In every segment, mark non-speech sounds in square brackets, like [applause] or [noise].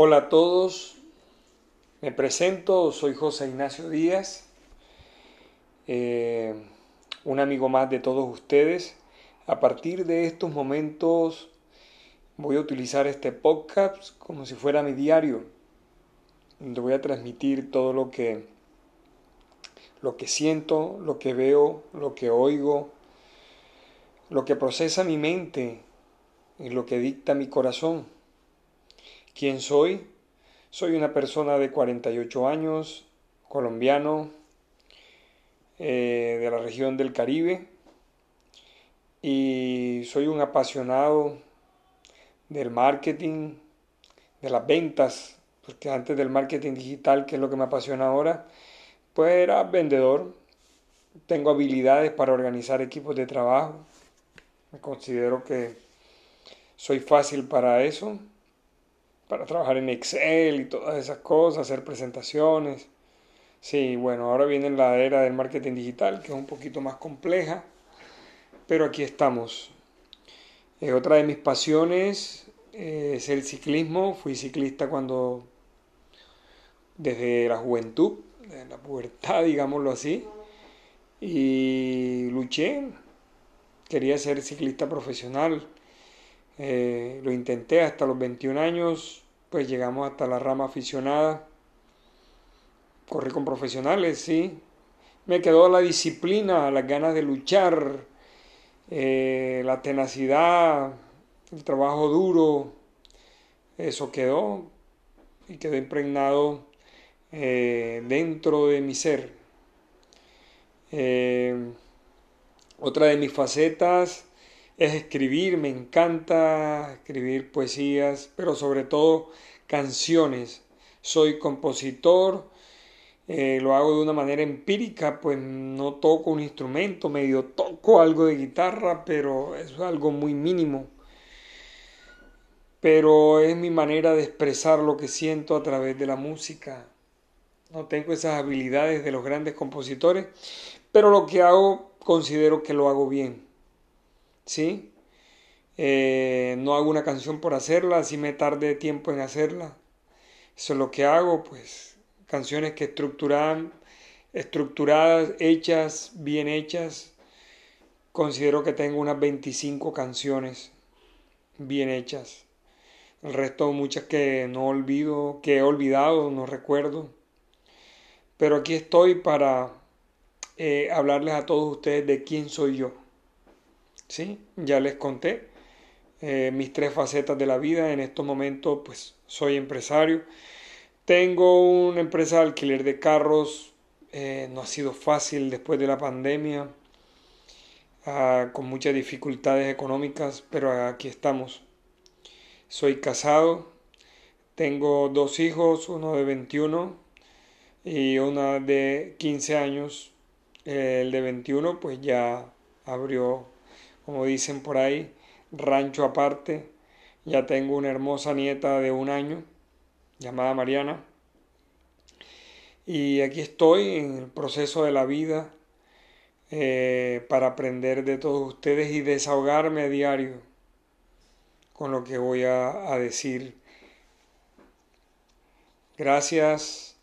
Hola a todos, me presento, soy José Ignacio Díaz, eh, un amigo más de todos ustedes. A partir de estos momentos voy a utilizar este podcast como si fuera mi diario, donde voy a transmitir todo lo que, lo que siento, lo que veo, lo que oigo, lo que procesa mi mente y lo que dicta mi corazón. ¿Quién soy? Soy una persona de 48 años, colombiano, eh, de la región del Caribe, y soy un apasionado del marketing, de las ventas, porque antes del marketing digital, que es lo que me apasiona ahora, pues era vendedor. Tengo habilidades para organizar equipos de trabajo. Me considero que soy fácil para eso para trabajar en Excel y todas esas cosas, hacer presentaciones. Sí, bueno, ahora viene la era del marketing digital, que es un poquito más compleja, pero aquí estamos. Eh, otra de mis pasiones eh, es el ciclismo. Fui ciclista cuando, desde la juventud, desde la pubertad, [laughs] digámoslo así, y luché. Quería ser ciclista profesional eh, lo intenté hasta los 21 años, pues llegamos hasta la rama aficionada. Corrí con profesionales, sí. Me quedó la disciplina, las ganas de luchar, eh, la tenacidad, el trabajo duro. Eso quedó y quedó impregnado eh, dentro de mi ser. otra de mis facetas es escribir, me encanta escribir poesías, pero sobre todo canciones. Soy compositor, eh, lo hago de una manera empírica, pues no toco un instrumento, medio toco algo de guitarra, pero es algo muy mínimo. Pero es mi manera de expresar lo que siento a través de la música. No tengo esas habilidades de los grandes compositores, pero lo que hago considero que lo hago bien. ¿Sí? Eh, no hago una canción por hacerla, así me tarde tiempo en hacerla. Eso es lo que hago, pues canciones que estructuran, estructuradas, hechas, bien hechas. Considero que tengo unas 25 canciones bien hechas. El resto muchas que no olvido, que he olvidado, no recuerdo. Pero aquí estoy para eh, hablarles a todos ustedes de quién soy yo. ¿Sí? Ya les conté eh, mis tres facetas de la vida. En estos momentos, pues, soy empresario. Tengo una empresa de alquiler de carros. Eh, no ha sido fácil después de la pandemia, ah, con muchas dificultades económicas, pero aquí estamos. Soy casado, tengo dos hijos, uno de 21 y una de 15 años. El de 21 pues ya abrió como dicen por ahí, rancho aparte. Ya tengo una hermosa nieta de un año, llamada Mariana. Y aquí estoy en el proceso de la vida eh, para aprender de todos ustedes y desahogarme a diario con lo que voy a, decir. Gracias.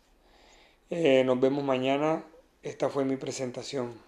Eh, nos vemos mañana. Esta fue mi presentación.